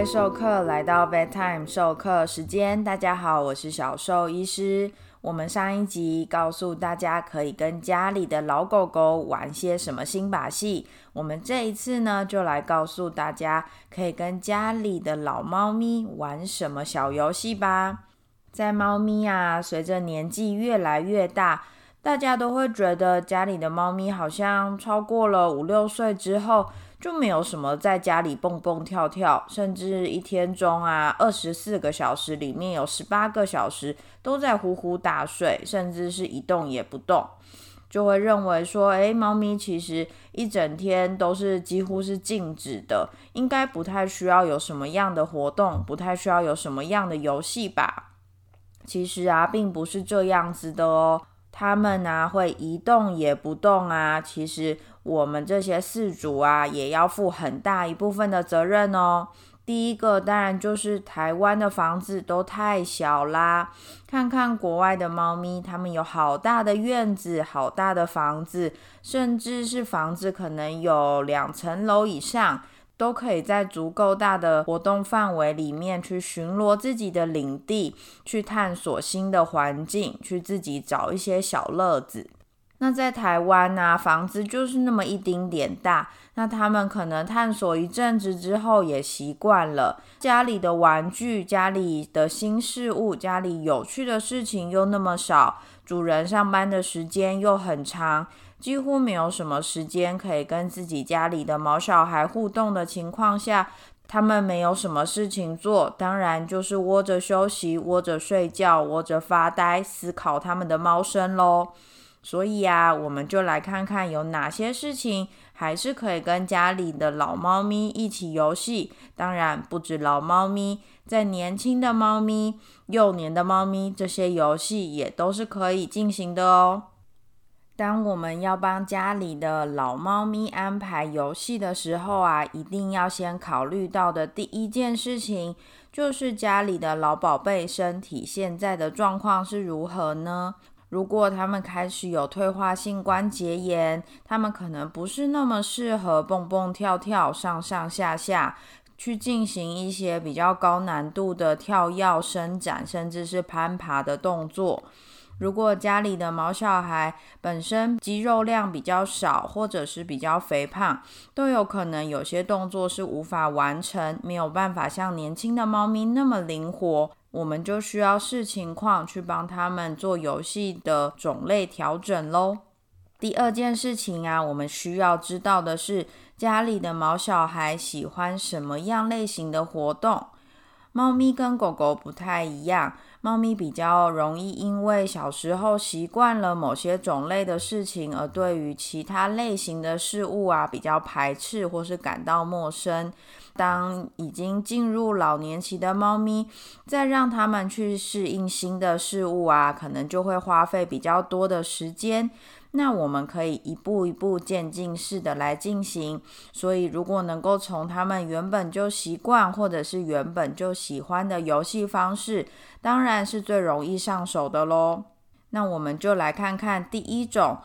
位授课来到 bedtime 授课时间，大家好，我是小兽医师。我们上一集告诉大家可以跟家里的老狗狗玩些什么新把戏，我们这一次呢就来告诉大家可以跟家里的老猫咪玩什么小游戏吧。在猫咪啊，随着年纪越来越大。大家都会觉得家里的猫咪好像超过了五六岁之后，就没有什么在家里蹦蹦跳跳，甚至一天中啊二十四个小时里面有十八个小时都在呼呼大睡，甚至是一动也不动，就会认为说，诶，猫咪其实一整天都是几乎是静止的，应该不太需要有什么样的活动，不太需要有什么样的游戏吧？其实啊，并不是这样子的哦。它们呢会一动也不动啊，其实我们这些饲主啊也要负很大一部分的责任哦。第一个当然就是台湾的房子都太小啦，看看国外的猫咪，它们有好大的院子，好大的房子，甚至是房子可能有两层楼以上。都可以在足够大的活动范围里面去巡逻自己的领地，去探索新的环境，去自己找一些小乐子。那在台湾呢，房子就是那么一丁点大，那他们可能探索一阵子之后也习惯了。家里的玩具、家里的新事物、家里有趣的事情又那么少，主人上班的时间又很长。几乎没有什么时间可以跟自己家里的毛小孩互动的情况下，他们没有什么事情做，当然就是窝着休息、窝着睡觉、窝着发呆、思考他们的猫生喽。所以啊，我们就来看看有哪些事情还是可以跟家里的老猫咪一起游戏。当然，不止老猫咪，在年轻的猫咪、幼年的猫咪，这些游戏也都是可以进行的哦。当我们要帮家里的老猫咪安排游戏的时候啊，一定要先考虑到的第一件事情，就是家里的老宝贝身体现在的状况是如何呢？如果他们开始有退化性关节炎，他们可能不是那么适合蹦蹦跳跳、上上下下，去进行一些比较高难度的跳跃、伸展，甚至是攀爬的动作。如果家里的毛小孩本身肌肉量比较少，或者是比较肥胖，都有可能有些动作是无法完成，没有办法像年轻的猫咪那么灵活，我们就需要视情况去帮他们做游戏的种类调整喽。第二件事情啊，我们需要知道的是，家里的毛小孩喜欢什么样类型的活动？猫咪跟狗狗不太一样。猫咪比较容易因为小时候习惯了某些种类的事情，而对于其他类型的事物啊比较排斥或是感到陌生。当已经进入老年期的猫咪，再让它们去适应新的事物啊，可能就会花费比较多的时间。那我们可以一步一步渐进式的来进行，所以如果能够从他们原本就习惯或者是原本就喜欢的游戏方式，当然是最容易上手的喽。那我们就来看看第一种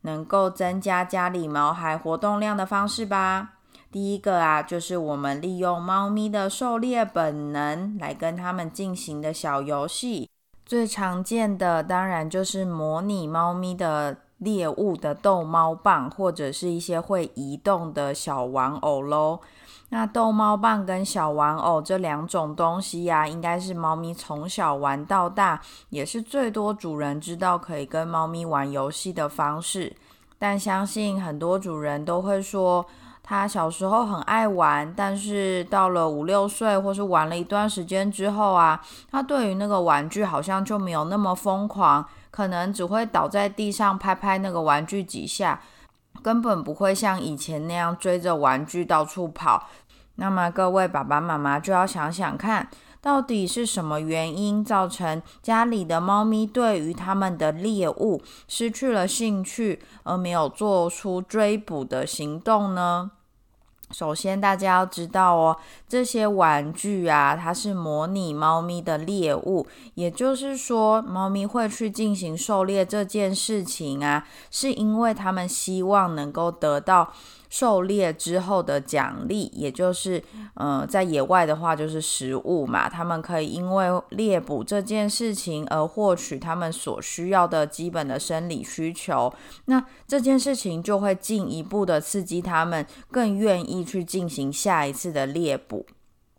能够增加家里毛孩活动量的方式吧。第一个啊，就是我们利用猫咪的狩猎本能来跟他们进行的小游戏。最常见的当然就是模拟猫咪的。猎物的逗猫棒，或者是一些会移动的小玩偶喽。那逗猫棒跟小玩偶这两种东西呀，应该是猫咪从小玩到大，也是最多主人知道可以跟猫咪玩游戏的方式。但相信很多主人都会说，他小时候很爱玩，但是到了五六岁或是玩了一段时间之后啊，他对于那个玩具好像就没有那么疯狂。可能只会倒在地上拍拍那个玩具几下，根本不会像以前那样追着玩具到处跑。那么各位爸爸妈妈就要想想看，到底是什么原因造成家里的猫咪对于他们的猎物失去了兴趣，而没有做出追捕的行动呢？首先，大家要知道哦，这些玩具啊，它是模拟猫咪的猎物，也就是说，猫咪会去进行狩猎这件事情啊，是因为它们希望能够得到。狩猎之后的奖励，也就是，呃，在野外的话就是食物嘛，他们可以因为猎捕这件事情而获取他们所需要的基本的生理需求，那这件事情就会进一步的刺激他们更愿意去进行下一次的猎捕。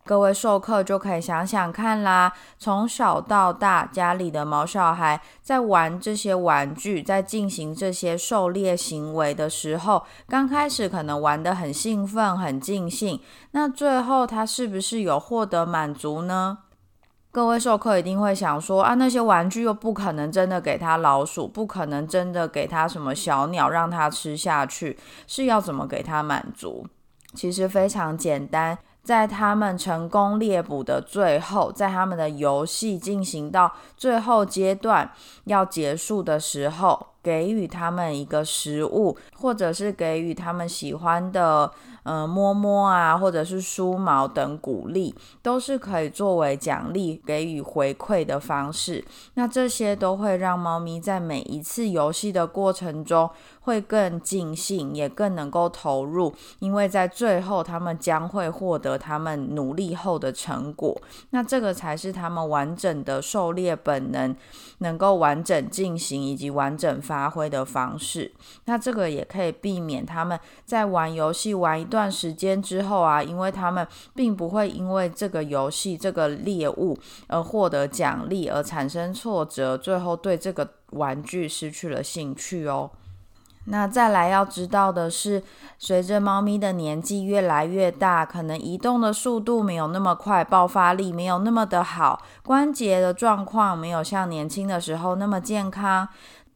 各位授课就可以想想看啦，从小到大，家里的毛小孩在玩这些玩具，在进行这些狩猎行为的时候，刚开始可能玩得很兴奋、很尽兴，那最后他是不是有获得满足呢？各位授课一定会想说啊，那些玩具又不可能真的给他老鼠，不可能真的给他什么小鸟让他吃下去，是要怎么给他满足？其实非常简单。在他们成功猎捕的最后，在他们的游戏进行到最后阶段要结束的时候，给予他们一个食物，或者是给予他们喜欢的。嗯，摸摸啊，或者是梳毛等鼓励，都是可以作为奖励给予回馈的方式。那这些都会让猫咪在每一次游戏的过程中会更尽兴，也更能够投入，因为在最后他们将会获得他们努力后的成果。那这个才是他们完整的狩猎本能能够完整进行以及完整发挥的方式。那这个也可以避免他们在玩游戏玩一段。时间之后啊，因为他们并不会因为这个游戏、这个猎物而获得奖励而产生挫折，最后对这个玩具失去了兴趣哦。那再来要知道的是，随着猫咪的年纪越来越大，可能移动的速度没有那么快，爆发力没有那么的好，关节的状况没有像年轻的时候那么健康。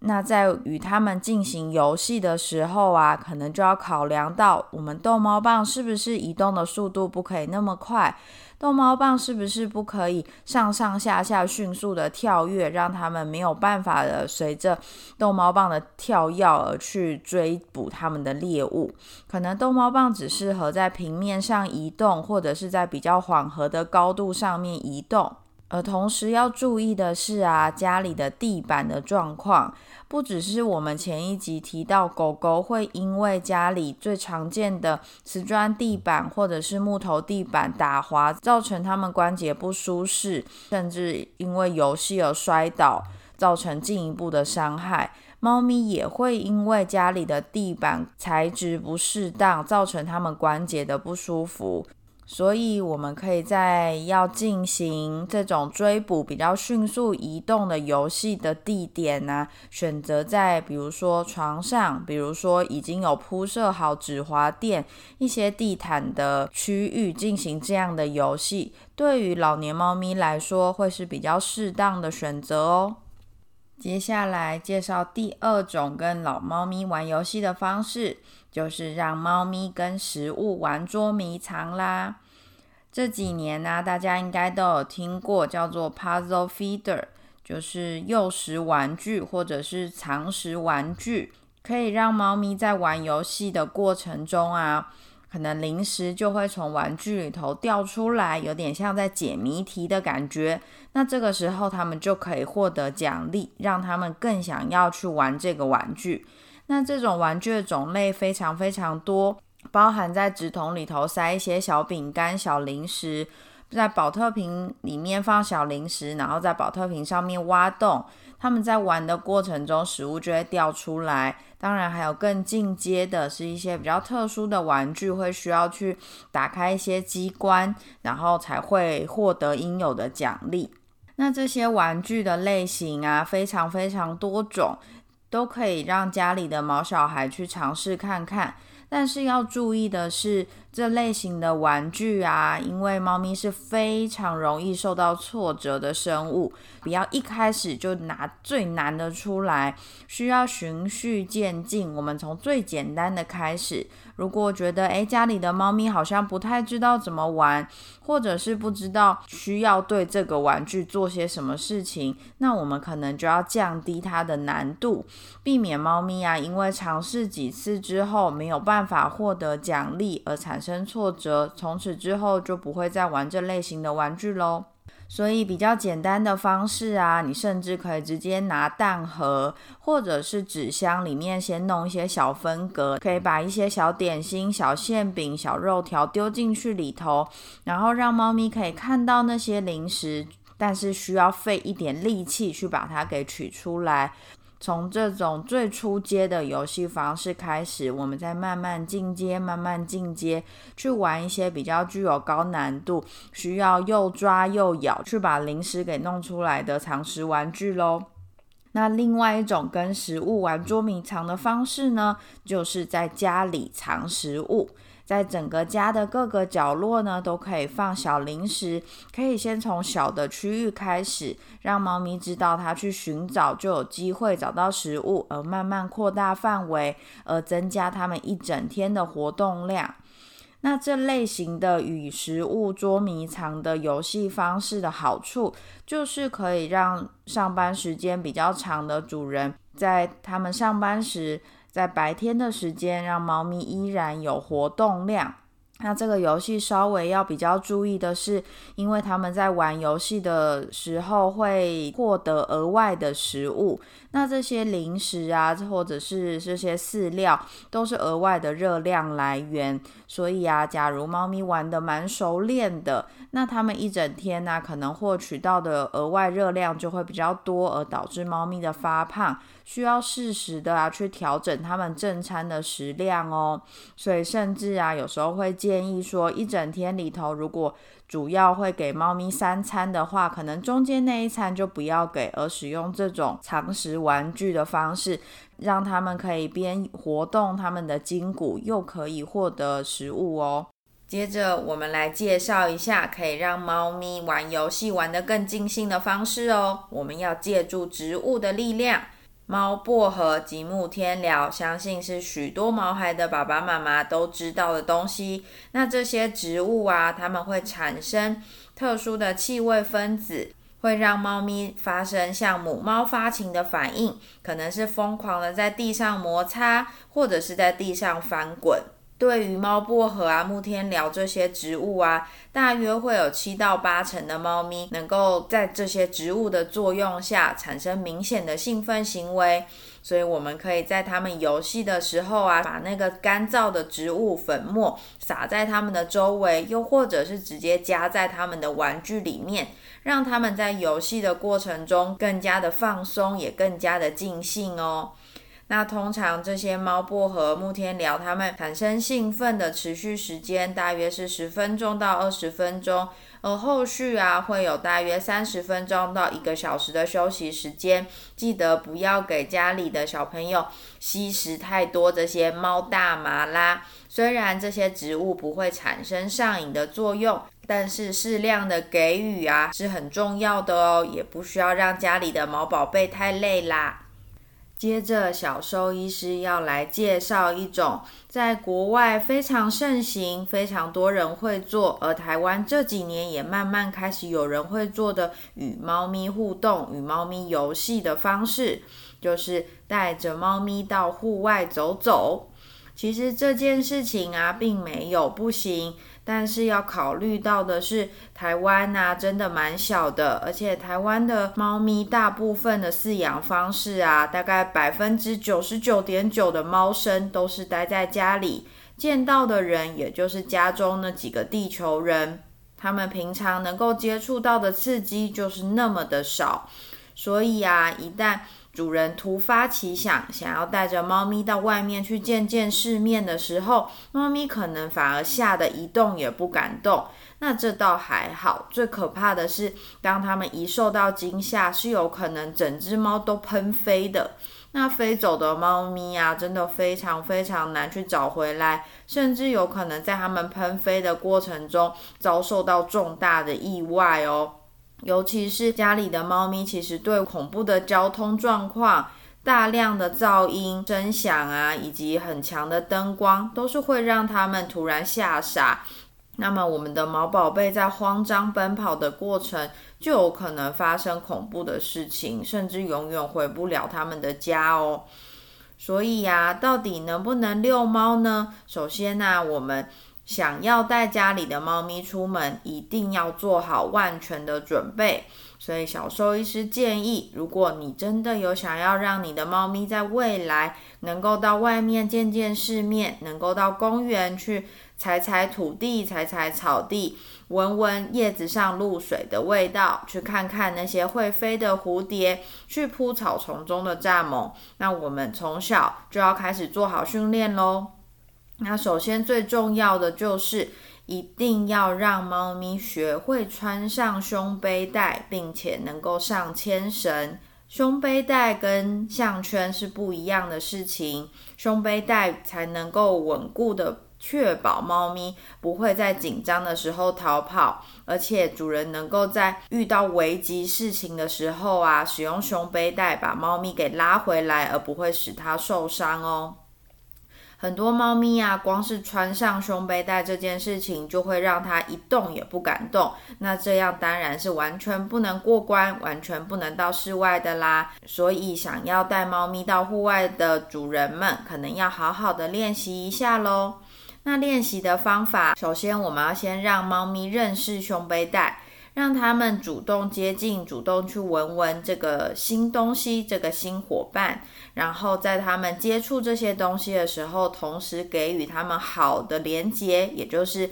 那在与他们进行游戏的时候啊，可能就要考量到我们逗猫棒是不是移动的速度不可以那么快，逗猫棒是不是不可以上上下下迅速的跳跃，让他们没有办法的随着逗猫棒的跳跃而去追捕他们的猎物。可能逗猫棒只适合在平面上移动，或者是在比较缓和的高度上面移动。而同时要注意的是啊，家里的地板的状况，不只是我们前一集提到，狗狗会因为家里最常见的瓷砖地板或者是木头地板打滑，造成它们关节不舒适，甚至因为游戏而摔倒，造成进一步的伤害。猫咪也会因为家里的地板材质不适当，造成它们关节的不舒服。所以，我们可以在要进行这种追捕比较迅速移动的游戏的地点呢，选择在比如说床上，比如说已经有铺设好止滑垫、一些地毯的区域进行这样的游戏，对于老年猫咪来说会是比较适当的选择哦。接下来介绍第二种跟老猫咪玩游戏的方式。就是让猫咪跟食物玩捉迷藏啦。这几年呢，大家应该都有听过叫做 Puzzle Feeder，就是诱食玩具或者是藏食玩具，可以让猫咪在玩游戏的过程中啊，可能零食就会从玩具里头掉出来，有点像在解谜题的感觉。那这个时候，他们就可以获得奖励，让他们更想要去玩这个玩具。那这种玩具的种类非常非常多，包含在纸筒里头塞一些小饼干、小零食，在保特瓶里面放小零食，然后在保特瓶上面挖洞。他们在玩的过程中，食物就会掉出来。当然，还有更进阶的，是一些比较特殊的玩具，会需要去打开一些机关，然后才会获得应有的奖励。那这些玩具的类型啊，非常非常多种。都可以让家里的毛小孩去尝试看看，但是要注意的是，这类型的玩具啊，因为猫咪是非常容易受到挫折的生物，不要一开始就拿最难的出来，需要循序渐进。我们从最简单的开始。如果觉得诶家里的猫咪好像不太知道怎么玩，或者是不知道需要对这个玩具做些什么事情，那我们可能就要降低它的难度。避免猫咪啊因为尝试几次之后没有办法获得奖励而产生挫折，从此之后就不会再玩这类型的玩具喽。所以比较简单的方式啊，你甚至可以直接拿蛋盒或者是纸箱里面先弄一些小分隔，可以把一些小点心、小馅饼、小肉条丢进去里头，然后让猫咪可以看到那些零食，但是需要费一点力气去把它给取出来。从这种最初阶的游戏方式开始，我们再慢慢进阶，慢慢进阶，去玩一些比较具有高难度、需要又抓又咬去把零食给弄出来的藏食玩具喽。那另外一种跟食物玩捉迷藏的方式呢，就是在家里藏食物。在整个家的各个角落呢，都可以放小零食。可以先从小的区域开始，让猫咪知道它去寻找就有机会找到食物，而慢慢扩大范围，而增加它们一整天的活动量。那这类型的与食物捉迷藏的游戏方式的好处，就是可以让上班时间比较长的主人，在他们上班时。在白天的时间，让猫咪依然有活动量。那这个游戏稍微要比较注意的是，因为他们在玩游戏的时候会获得额外的食物，那这些零食啊，或者是这些饲料，都是额外的热量来源。所以啊，假如猫咪玩的蛮熟练的，那它们一整天呢，可能获取到的额外热量就会比较多，而导致猫咪的发胖。需要适时的啊去调整它们正餐的食量哦，所以甚至啊有时候会建议说，一整天里头如果主要会给猫咪三餐的话，可能中间那一餐就不要给，而使用这种藏食玩具的方式，让他们可以边活动他们的筋骨，又可以获得食物哦。接着我们来介绍一下可以让猫咪玩游戏玩得更尽兴的方式哦。我们要借助植物的力量。猫薄荷及木天聊，相信是许多毛孩的爸爸妈妈都知道的东西。那这些植物啊，它们会产生特殊的气味分子，会让猫咪发生像母猫发情的反应，可能是疯狂的在地上摩擦，或者是在地上翻滚。对于猫薄荷啊、木天聊这些植物啊，大约会有七到八成的猫咪能够在这些植物的作用下产生明显的兴奋行为，所以我们可以在它们游戏的时候啊，把那个干燥的植物粉末撒在它们的周围，又或者是直接加在它们的玩具里面，让它们在游戏的过程中更加的放松，也更加的尽兴哦。那通常这些猫薄荷、木天聊，它们产生兴奋的持续时间大约是十分钟到二十分钟，而后续啊会有大约三十分钟到一个小时的休息时间。记得不要给家里的小朋友吸食太多这些猫大麻啦。虽然这些植物不会产生上瘾的作用，但是适量的给予啊是很重要的哦，也不需要让家里的毛宝贝太累啦。接着，小兽医师要来介绍一种在国外非常盛行、非常多人会做，而台湾这几年也慢慢开始有人会做的与猫咪互动、与猫咪游戏的方式，就是带着猫咪到户外走走。其实这件事情啊，并没有不行。但是要考虑到的是，台湾呐真的蛮小的，而且台湾的猫咪大部分的饲养方式啊，大概百分之九十九点九的猫生都是待在家里，见到的人也就是家中那几个地球人，他们平常能够接触到的刺激就是那么的少，所以啊，一旦主人突发奇想，想要带着猫咪到外面去见见世面的时候，猫咪可能反而吓得一动也不敢动。那这倒还好，最可怕的是，当它们一受到惊吓，是有可能整只猫都喷飞的。那飞走的猫咪啊，真的非常非常难去找回来，甚至有可能在它们喷飞的过程中遭受到重大的意外哦。尤其是家里的猫咪，其实对恐怖的交通状况、大量的噪音、声响啊，以及很强的灯光，都是会让它们突然吓傻。那么我们的毛宝贝在慌张奔跑的过程，就有可能发生恐怖的事情，甚至永远回不了他们的家哦。所以呀，到底能不能遛猫呢？首先呢，我们想要带家里的猫咪出门，一定要做好万全的准备。所以小兽医师建议，如果你真的有想要让你的猫咪在未来能够到外面见见世面，能够到公园去。踩踩土地，踩踩草地，闻闻叶子上露水的味道，去看看那些会飞的蝴蝶，去扑草丛中的蚱蜢。那我们从小就要开始做好训练喽。那首先最重要的就是一定要让猫咪学会穿上胸背带，并且能够上牵绳。胸背带跟项圈是不一样的事情，胸背带才能够稳固的。确保猫咪不会在紧张的时候逃跑，而且主人能够在遇到危急事情的时候啊，使用胸背带把猫咪给拉回来，而不会使它受伤哦。很多猫咪啊，光是穿上胸背带这件事情，就会让它一动也不敢动。那这样当然是完全不能过关，完全不能到室外的啦。所以，想要带猫咪到户外的主人们，可能要好好的练习一下喽。那练习的方法，首先我们要先让猫咪认识胸背带，让他们主动接近，主动去闻闻这个新东西，这个新伙伴。然后在他们接触这些东西的时候，同时给予他们好的连接，也就是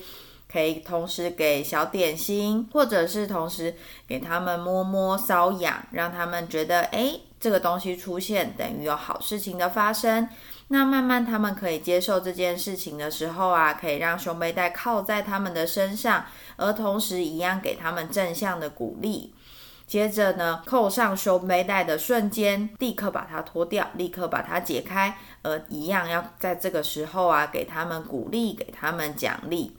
可以同时给小点心，或者是同时给他们摸摸瘙痒，让他们觉得，哎，这个东西出现等于有好事情的发生。那慢慢他们可以接受这件事情的时候啊，可以让胸背带靠在他们的身上，而同时一样给他们正向的鼓励。接着呢，扣上胸背带的瞬间，立刻把它脱掉，立刻把它解开，而一样要在这个时候啊，给他们鼓励，给他们奖励。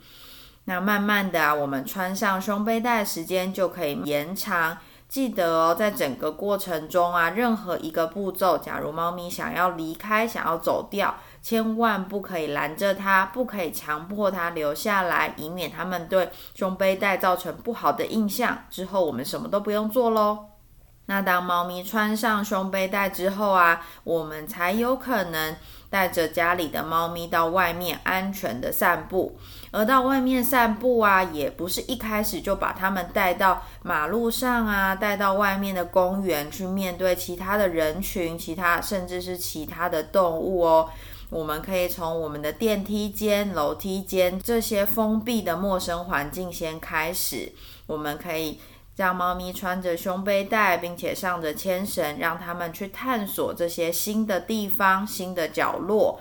那慢慢的啊，我们穿上胸背带时间就可以延长。记得哦，在整个过程中啊，任何一个步骤，假如猫咪想要离开、想要走掉，千万不可以拦着它，不可以强迫它留下来，以免它们对胸背带造成不好的印象。之后我们什么都不用做喽。那当猫咪穿上胸背带之后啊，我们才有可能。带着家里的猫咪到外面安全的散步，而到外面散步啊，也不是一开始就把它们带到马路上啊，带到外面的公园去面对其他的人群，其他甚至是其他的动物哦。我们可以从我们的电梯间、楼梯间这些封闭的陌生环境先开始，我们可以。让猫咪穿着胸背带，并且上着牵绳，让它们去探索这些新的地方、新的角落。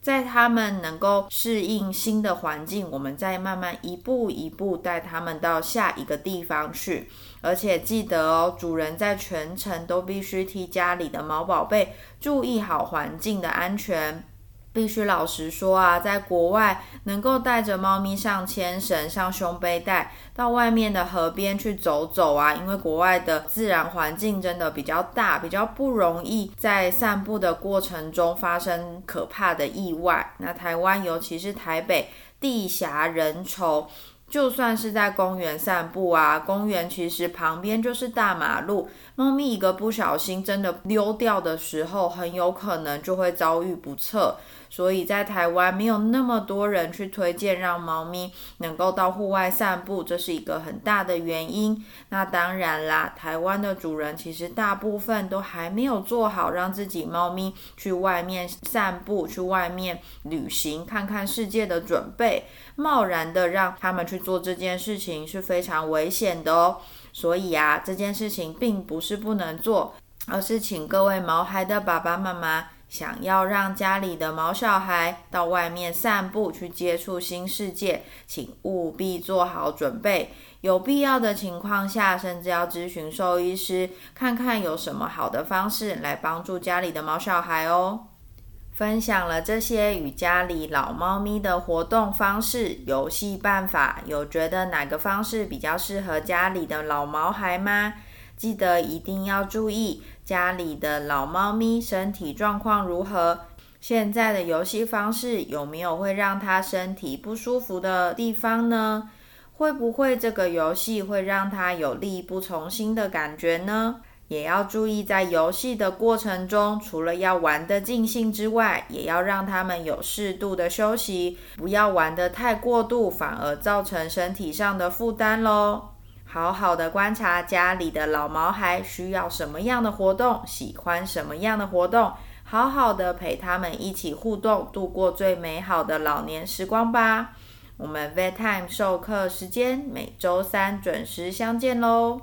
在它们能够适应新的环境，我们再慢慢一步一步带它们到下一个地方去。而且记得哦，主人在全程都必须替家里的猫宝贝注意好环境的安全。必须老实说啊，在国外能够带着猫咪上牵绳、上胸背带到外面的河边去走走啊，因为国外的自然环境真的比较大，比较不容易在散步的过程中发生可怕的意外。那台湾，尤其是台北，地狭人稠。就算是在公园散步啊，公园其实旁边就是大马路，猫咪一个不小心真的溜掉的时候，很有可能就会遭遇不测。所以在台湾没有那么多人去推荐让猫咪能够到户外散步，这是一个很大的原因。那当然啦，台湾的主人其实大部分都还没有做好让自己猫咪去外面散步、去外面旅行、看看世界的准备。贸然的让他们去做这件事情是非常危险的哦。所以啊，这件事情并不是不能做，而是请各位毛孩的爸爸妈妈。想要让家里的毛小孩到外面散步去接触新世界，请务必做好准备。有必要的情况下，甚至要咨询兽医师，看看有什么好的方式来帮助家里的毛小孩哦。分享了这些与家里老猫咪的活动方式、游戏办法，有觉得哪个方式比较适合家里的老毛孩吗？记得一定要注意家里的老猫咪身体状况如何，现在的游戏方式有没有会让他身体不舒服的地方呢？会不会这个游戏会让他有力不从心的感觉呢？也要注意，在游戏的过程中，除了要玩得尽兴之外，也要让他们有适度的休息，不要玩得太过度，反而造成身体上的负担喽。好好的观察家里的老毛孩需要什么样的活动，喜欢什么样的活动，好好的陪他们一起互动，度过最美好的老年时光吧。我们 Vet Time 授课时间每周三准时相见喽。